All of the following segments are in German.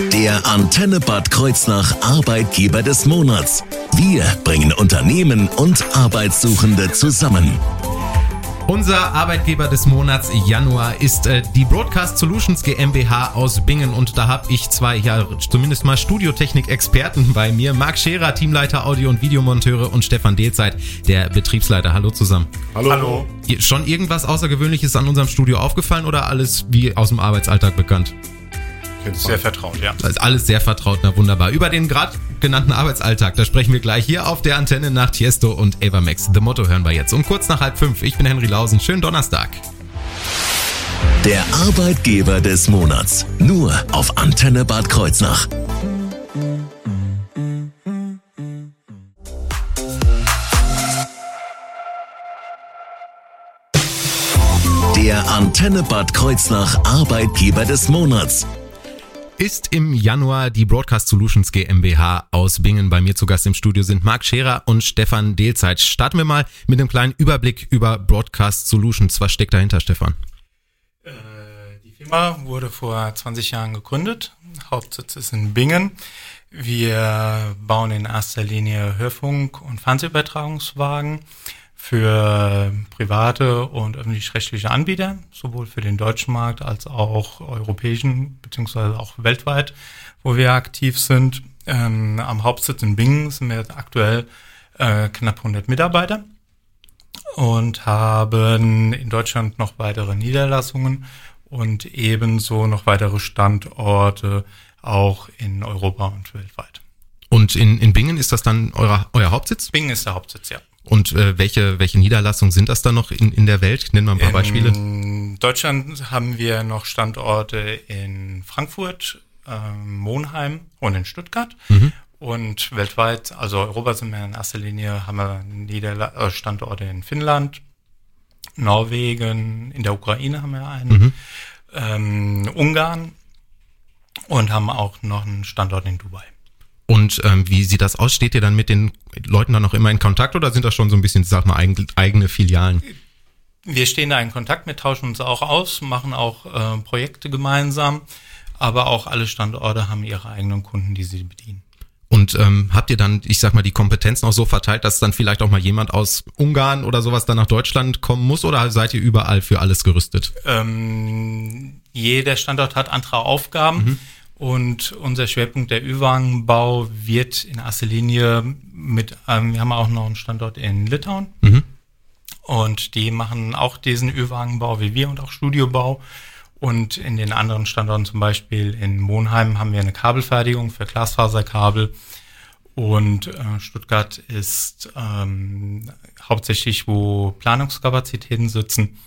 Der Antenne Bad Kreuznach Arbeitgeber des Monats. Wir bringen Unternehmen und Arbeitssuchende zusammen. Unser Arbeitgeber des Monats Januar ist äh, die Broadcast Solutions GmbH aus Bingen und da habe ich zwei, ja zumindest mal Studiotechnik-Experten bei mir. Marc Scherer, Teamleiter Audio- und Videomonteure und Stefan Dehlzeit, der Betriebsleiter. Hallo zusammen. Hallo. Hallo. Schon irgendwas Außergewöhnliches an unserem Studio aufgefallen oder alles wie aus dem Arbeitsalltag bekannt? Sehr vertraut, ja. Das ist alles sehr vertraut, na wunderbar. Über den gerade genannten Arbeitsalltag, da sprechen wir gleich hier auf der Antenne nach Tiesto und Avamax. The Motto hören wir jetzt um kurz nach halb fünf. Ich bin Henry Lausen. Schönen Donnerstag. Der Arbeitgeber des Monats. Nur auf Antenne Bad Kreuznach. Der Antenne Bad Kreuznach Arbeitgeber des Monats ist im Januar die Broadcast Solutions GmbH aus Bingen. Bei mir zu Gast im Studio sind Marc Scherer und Stefan Dehlzeit. Starten wir mal mit einem kleinen Überblick über Broadcast Solutions. Was steckt dahinter, Stefan? Äh, die Firma wurde vor 20 Jahren gegründet. Hauptsitz ist in Bingen. Wir bauen in erster Linie Hörfunk- und Fernsehübertragungswagen für private und öffentlich-rechtliche Anbieter, sowohl für den deutschen Markt als auch europäischen, beziehungsweise auch weltweit, wo wir aktiv sind. Ähm, am Hauptsitz in Bingen sind wir aktuell äh, knapp 100 Mitarbeiter und haben in Deutschland noch weitere Niederlassungen und ebenso noch weitere Standorte auch in Europa und weltweit. Und in, in Bingen ist das dann euer, euer Hauptsitz? Bingen ist der Hauptsitz, ja. Und äh, welche, welche Niederlassungen sind das dann noch in, in der Welt? Nennen wir ein paar in Beispiele. In Deutschland haben wir noch Standorte in Frankfurt, ähm, Monheim und in Stuttgart. Mhm. Und weltweit, also Europa sind wir in erster Linie, haben wir Niederla äh, Standorte in Finnland, Norwegen, in der Ukraine haben wir einen, mhm. ähm, Ungarn und haben auch noch einen Standort in Dubai. Und ähm, wie sieht das aus? Steht ihr dann mit den Leuten dann noch immer in Kontakt oder sind das schon so ein bisschen, sag mal, eigene Filialen? Wir stehen da in Kontakt, wir tauschen uns auch aus, machen auch äh, Projekte gemeinsam, aber auch alle Standorte haben ihre eigenen Kunden, die sie bedienen. Und ähm, habt ihr dann, ich sag mal, die Kompetenzen auch so verteilt, dass dann vielleicht auch mal jemand aus Ungarn oder sowas dann nach Deutschland kommen muss oder seid ihr überall für alles gerüstet? Ähm, jeder Standort hat andere Aufgaben. Mhm. Und unser Schwerpunkt der Ü-Wagenbau wird in erster Linie mit, ähm, wir haben auch noch einen Standort in Litauen. Mhm. Und die machen auch diesen Ü-Wagenbau wie wir und auch Studiobau. Und in den anderen Standorten, zum Beispiel in Monheim, haben wir eine Kabelfertigung für Glasfaserkabel. Und äh, Stuttgart ist ähm, hauptsächlich, wo Planungskapazitäten sitzen,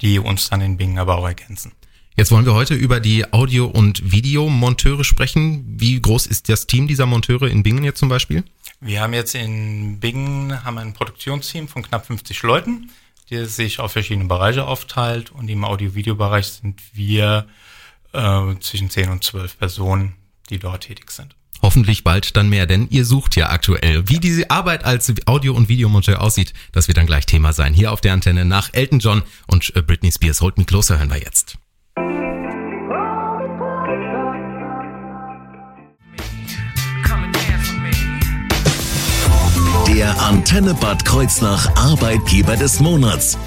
die uns dann in Bingen aber auch ergänzen. Jetzt wollen wir heute über die Audio- und Videomonteure sprechen. Wie groß ist das Team dieser Monteure in Bingen jetzt zum Beispiel? Wir haben jetzt in Bingen haben ein Produktionsteam von knapp 50 Leuten, die sich auf verschiedene Bereiche aufteilt. Und im Audio-Video-Bereich sind wir äh, zwischen 10 und 12 Personen, die dort tätig sind. Hoffentlich bald dann mehr, denn ihr sucht ja aktuell. Wie diese Arbeit als Audio- und Videomonteur aussieht, das wird dann gleich Thema sein. Hier auf der Antenne nach Elton John und äh, Britney Spears. Hold Me Closer hören wir jetzt. Der Antenne Bad Kreuznach Arbeitgeber des Monats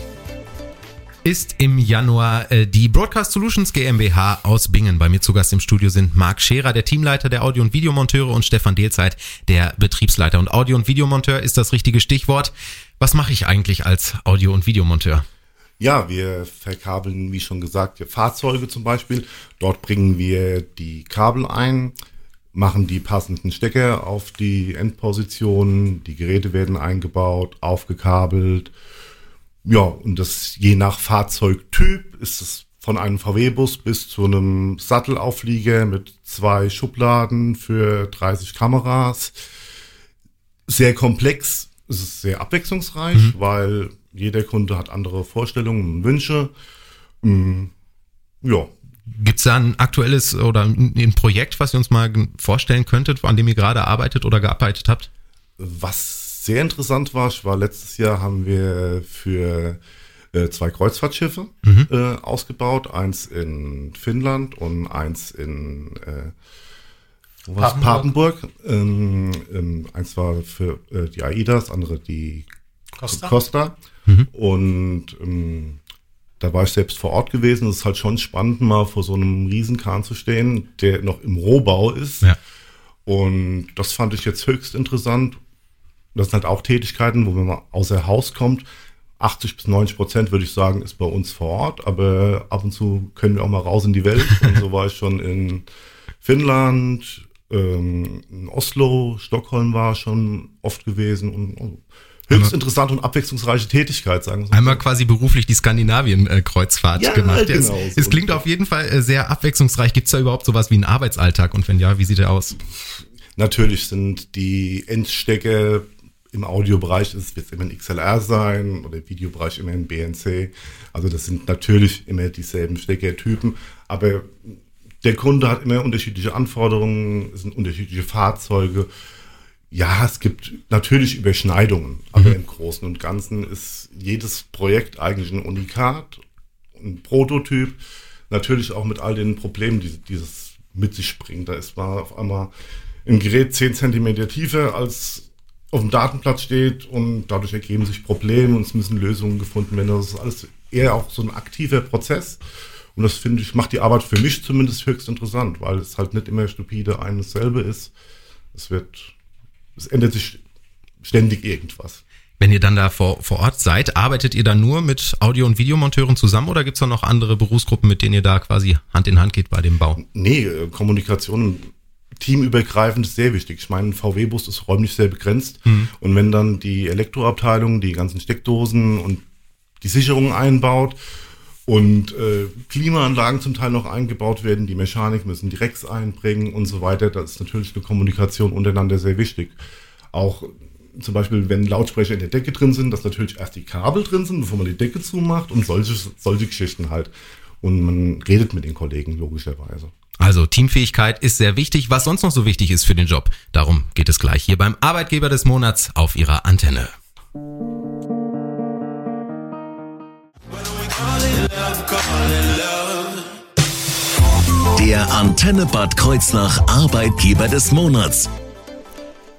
ist im Januar äh, die Broadcast Solutions GmbH aus Bingen. Bei mir zu Gast im Studio sind Marc Scherer, der Teamleiter der Audio- und Videomonteure und Stefan Dehlzeit, der Betriebsleiter. Und Audio- und Videomonteur ist das richtige Stichwort. Was mache ich eigentlich als Audio- und Videomonteur? Ja, wir verkabeln, wie schon gesagt, Fahrzeuge zum Beispiel. Dort bringen wir die Kabel ein, machen die passenden Stecker auf die Endpositionen, die Geräte werden eingebaut, aufgekabelt. Ja, und das je nach Fahrzeugtyp ist es von einem VW-Bus bis zu einem Sattelauflieger mit zwei Schubladen für 30 Kameras. Sehr komplex, es ist sehr abwechslungsreich, mhm. weil jeder Kunde hat andere Vorstellungen und Wünsche. Mm, ja, Gibt es da ein aktuelles oder ein Projekt, was ihr uns mal vorstellen könntet, an dem ihr gerade arbeitet oder gearbeitet habt? Was sehr interessant war, war letztes Jahr haben wir für äh, zwei Kreuzfahrtschiffe Mhm. äh, ausgebaut, eins in Finnland und eins in äh? Papenburg. Papenburg. Ähm, ähm, eins war für äh, die AIDA, das andere die Costa? Costa. Und ähm, da war ich selbst vor Ort gewesen. Es ist halt schon spannend, mal vor so einem Riesenkahn zu stehen, der noch im Rohbau ist. Ja. Und das fand ich jetzt höchst interessant. Das sind halt auch Tätigkeiten, wo man mal außer Haus kommt. 80 bis 90 Prozent würde ich sagen, ist bei uns vor Ort, aber ab und zu können wir auch mal raus in die Welt. Und so war ich schon in Finnland, ähm, in Oslo, Stockholm war schon oft gewesen und oh, höchst interessante und abwechslungsreiche Tätigkeit, sagen wir so. Einmal quasi beruflich die Skandinavien-Kreuzfahrt Ja, gemacht. es, genau, so es klingt ungefähr. auf jeden Fall äh, sehr abwechslungsreich. Gibt es da überhaupt sowas wie einen Arbeitsalltag? Und wenn ja, wie sieht er aus? Natürlich sind die Endstecke im Audiobereich, es wird immer ein XLR sein oder im Videobereich immer ein BNC. Also das sind natürlich immer dieselben Steckertypen, aber der Kunde hat immer unterschiedliche Anforderungen, es sind unterschiedliche Fahrzeuge. Ja, es gibt natürlich Überschneidungen, aber im Großen und Ganzen ist jedes Projekt eigentlich ein Unikat, ein Prototyp, natürlich auch mit all den Problemen, die dieses mit sich bringt. Da ist mal auf einmal ein Gerät 10 Zentimeter tiefer als auf dem Datenplatz steht und dadurch ergeben sich Probleme und es müssen Lösungen gefunden werden. Das ist alles eher auch so ein aktiver Prozess. Und das finde ich, macht die Arbeit für mich zumindest höchst interessant, weil es halt nicht immer stupide ein dasselbe ist. Es wird, es ändert sich ständig irgendwas. Wenn ihr dann da vor, vor Ort seid, arbeitet ihr dann nur mit Audio- und Videomonteuren zusammen oder gibt es da noch andere Berufsgruppen, mit denen ihr da quasi Hand in Hand geht bei dem Bau? Nee, äh, Kommunikation teamübergreifend ist sehr wichtig. Ich meine, ein VW-Bus ist räumlich sehr begrenzt. Und wenn dann die Elektroabteilung die ganzen Steckdosen und die Sicherungen einbaut und äh, Klimaanlagen zum Teil noch eingebaut werden, die Mechanik müssen die Rex einbringen und so weiter, da ist natürlich eine Kommunikation untereinander sehr wichtig. Auch zum Beispiel, wenn Lautsprecher in der Decke drin sind, dass natürlich erst die Kabel drin sind, bevor man die Decke zumacht und solche, solche Geschichten halt. Und man redet mit den Kollegen logischerweise. Also Teamfähigkeit ist sehr wichtig. Was sonst noch so wichtig ist für den Job, darum geht es gleich hier beim Arbeitgeber des Monats auf ihrer Antenne. Der Antenne Bad Kreuznach Arbeitgeber des Monats.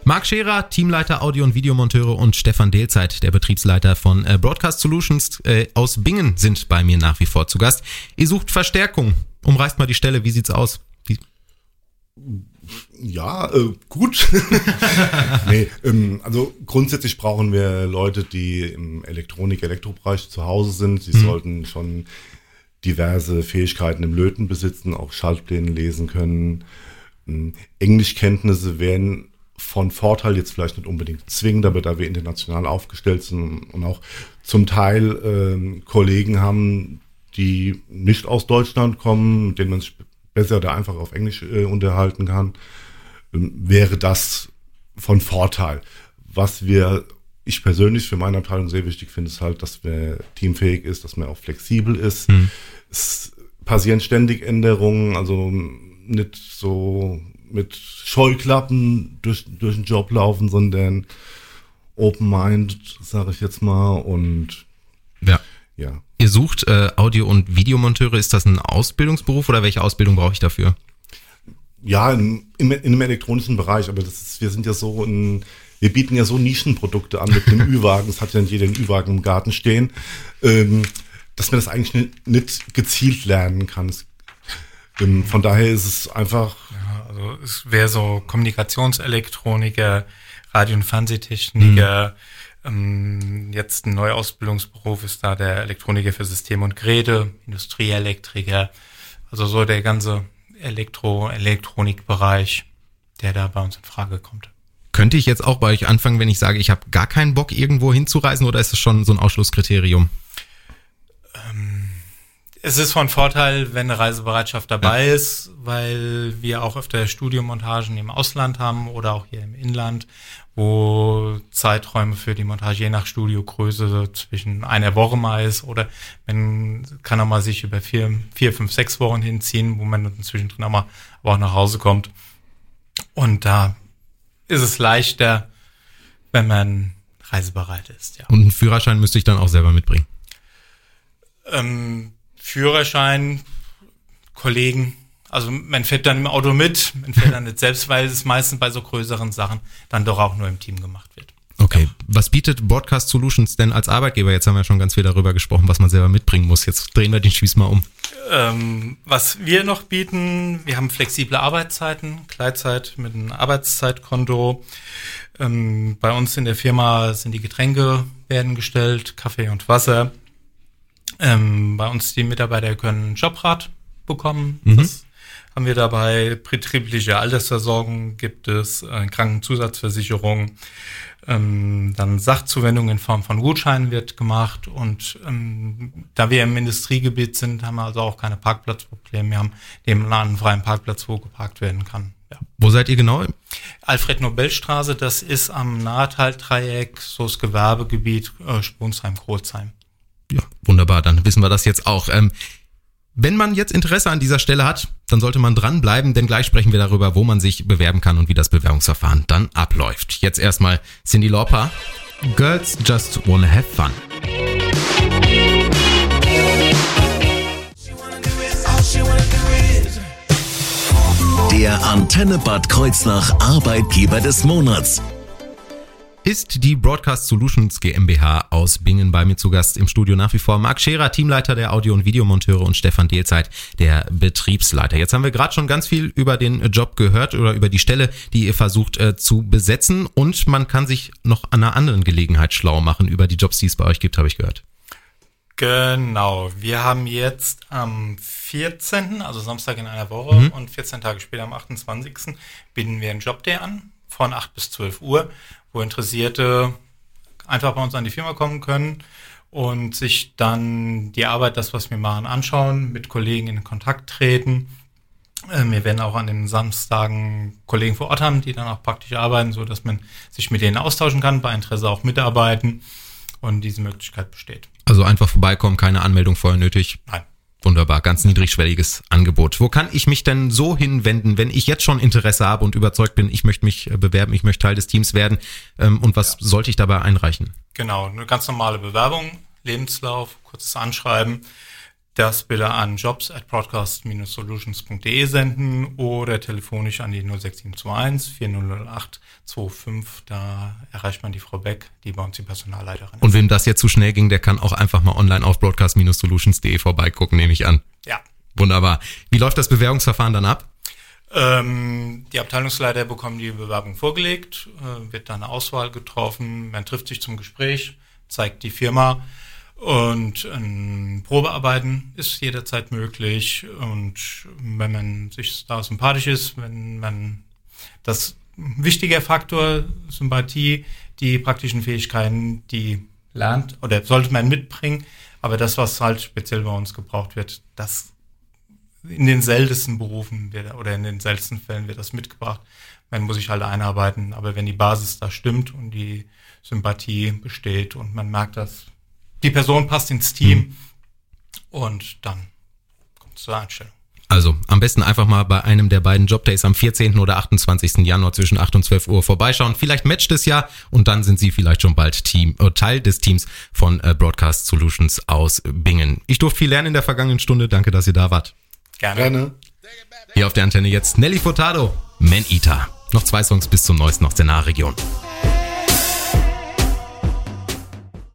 Marc Scherer, Teamleiter Audio- und Videomonteure und Stefan Dehlzeit, der Betriebsleiter von äh, Broadcast Solutions äh, aus Bingen sind bei mir nach wie vor zu Gast. Ihr sucht Verstärkung. Umreißt mal die Stelle, wie sieht's aus? Wie, Ja, äh, gut. nee, ähm, also grundsätzlich brauchen wir Leute, die im Elektronik-Elektrobereich zu Hause sind. Sie sollten schon diverse Fähigkeiten im Löten besitzen, auch Schaltpläne lesen können. Ähm, Englischkenntnisse wären von Vorteil, jetzt vielleicht nicht unbedingt zwingend, aber da wir international aufgestellt sind und auch zum Teil ähm, Kollegen haben, die nicht aus Deutschland kommen, mit denen man sich besser oder einfacher auf Englisch äh, unterhalten kann, ähm, wäre das von Vorteil. Was wir, ich persönlich für meine Abteilung sehr wichtig finde, ist halt, dass man teamfähig ist, dass man auch flexibel ist. Es passieren ständig Änderungen, also nicht so mit Scheuklappen durch, durch den Job laufen, sondern Open Mind, sage ich jetzt mal, und ja. ja. Ihr sucht äh, Audio- und Videomonteure. Ist das ein Ausbildungsberuf oder welche Ausbildung brauche ich dafür? Ja, im, im, in einem elektronischen Bereich, aber das ist, wir sind ja so in, wir bieten ja so Nischenprodukte an mit dem Ü-Wagen, das hat ja nicht jeder einen Ü-Wagen im Garten stehen, ähm, dass man das eigentlich nicht, gezielt lernen kann. Es, ähm, von daher ist es einfach, Ja, also es wäre so Kommunikationselektroniker, Radio- und Fernsehtechniker. Ähm, jetzt ein neuer Ausbildungsberuf ist da der Elektroniker für Systeme und Geräte, Industrieelektriker. Also so der ganze Elektro-Elektronikbereich, der da bei uns in Frage kommt. Könnte ich jetzt auch bei euch anfangen, wenn ich sage, ich habe gar keinen Bock, irgendwo hinzureisen oder ist das schon so ein Ausschlusskriterium? Es ist von Vorteil, wenn eine Reisebereitschaft dabei ist, weil wir auch öfter Studiomontagen im Ausland haben oder auch hier im Inland, wo Zeiträume für die Montage je nach Studiogröße zwischen einer Woche mal ist oder man kann auch mal sich über vier, vier, fünf, sechs Wochen hinziehen, wo man dann zwischendrin auch mal aber auch nach Hause kommt. Und da ist es leichter, wenn man reisebereit ist, ja. Und einen Führerschein müsste ich dann auch selber mitbringen. Ähm, Führerschein, Kollegen, also man fährt dann im Auto mit, man fährt dann nicht selbst, weil es meistens bei so größeren Sachen dann doch auch nur im Team gemacht wird. Okay, was bietet Broadcast Solutions denn als Arbeitgeber? Jetzt haben wir schon ganz viel darüber gesprochen, was man selber mitbringen muss. Jetzt drehen wir den Spieß mal um. Ähm, was wir noch bieten, wir haben flexible Arbeitszeiten, Gleitzeit mit einem Arbeitszeitkonto. Ähm, bei uns in der Firma sind die Getränke werden gestellt, Kaffee und Wasser. Ähm, bei uns die Mitarbeiter können Jobrat bekommen. Mhm. Das haben wir dabei. Betriebliche Altersversorgung gibt es, äh, Krankenzusatzversicherung. Ähm, dann Sachzuwendung in Form von Gutscheinen wird gemacht und ähm, da wir im Industriegebiet sind, haben wir also auch keine Parkplatzprobleme. Wir haben neben einen freien Parkplatz, wo geparkt werden kann. Ja. Wo seid ihr genau? Alfred-Nobel-Straße, das ist am Nahtal-Dreieck, so das Gewerbegebiet äh, Sponsheim-Krolsheim. Ja, wunderbar, dann wissen wir das jetzt auch. Ähm, wenn man jetzt Interesse an dieser Stelle hat, dann sollte man dranbleiben, denn gleich sprechen wir darüber, wo man sich bewerben kann und wie das Bewerbungsverfahren dann abläuft. Jetzt erstmal Cindy Lauper. Girls just wanna have fun. Der Antenne Bad Kreuznach Arbeitgeber des Monats. Ist die Broadcast Solutions GmbH aus Bingen bei mir zu Gast im Studio nach wie vor Marc Scherer, Teamleiter der Audio- und Videomonteure und Stefan Dehlzeit, der Betriebsleiter. Jetzt haben wir gerade schon ganz viel über den Job gehört oder über die Stelle, die ihr versucht äh, zu besetzen und man kann sich noch an einer anderen Gelegenheit schlau machen über die Jobs, die es bei euch gibt, habe ich gehört. Genau, wir haben jetzt am 14., also Samstag in einer Woche Mhm. und 14 Tage später am 28. bieten wir einen Jobday an von 8 bis 12 Uhr, wo Interessierte einfach bei uns an die Firma kommen können und sich dann die Arbeit, das, was wir machen, anschauen, mit Kollegen in Kontakt treten. Äh, Wir werden auch an den Samstagen Kollegen vor Ort haben, die dann auch praktisch arbeiten, so dass man sich mit denen austauschen kann, bei Interesse auch mitarbeiten und diese Möglichkeit besteht. Also einfach vorbeikommen, keine Anmeldung vorher nötig. Nein. Wunderbar, ganz niedrigschwelliges Angebot. Wo kann ich mich denn so hinwenden, wenn ich jetzt schon Interesse habe und überzeugt bin, ich möchte mich äh, bewerben, ich möchte Teil des Teams werden? Ähm, Und was sollte ich dabei einreichen? Genau, eine ganz normale Bewerbung, Lebenslauf, kurzes Anschreiben. Das bitte an jobs at broadcast-solutions.de senden oder telefonisch an die 06721 4008 25. Da erreicht man die Frau Beck, die bei uns die Personalleiterin ist. Und wem das jetzt zu schnell ging, der kann auch einfach mal online auf broadcast-solutions.de vorbeigucken, nehme ich an. Ja. Wunderbar. Wie läuft das Bewerbungsverfahren dann ab? Ähm, die Abteilungsleiter bekommen die Bewerbung vorgelegt, äh, wird dann eine Auswahl getroffen, man trifft sich zum Gespräch, zeigt die Firma und ein Probearbeiten ist jederzeit möglich. Und wenn man sich da sympathisch ist, wenn man das wichtiger Faktor Sympathie, die praktischen Fähigkeiten, die lernt oder sollte man mitbringen, aber das, was halt speziell bei uns gebraucht wird, das in den seltensten Berufen wird, oder in den seltensten Fällen wird das mitgebracht. Man muss sich halt einarbeiten, aber wenn die Basis da stimmt und die Sympathie besteht und man merkt, dass die Person passt ins Team und dann kommt es zur Einstellung. Also am besten einfach mal bei einem der beiden Jobdays am 14. oder 28. Januar zwischen 8 und 12 Uhr vorbeischauen. Vielleicht matcht es ja und dann sind Sie vielleicht schon bald Team, äh, Teil des Teams von äh, Broadcast Solutions aus Bingen. Ich durfte viel lernen in der vergangenen Stunde. Danke, dass ihr da wart. Gerne. Gerne. Hier auf der Antenne jetzt Nelly Furtado, Man Eater. Noch zwei Songs bis zum neuesten aus der Nahregion.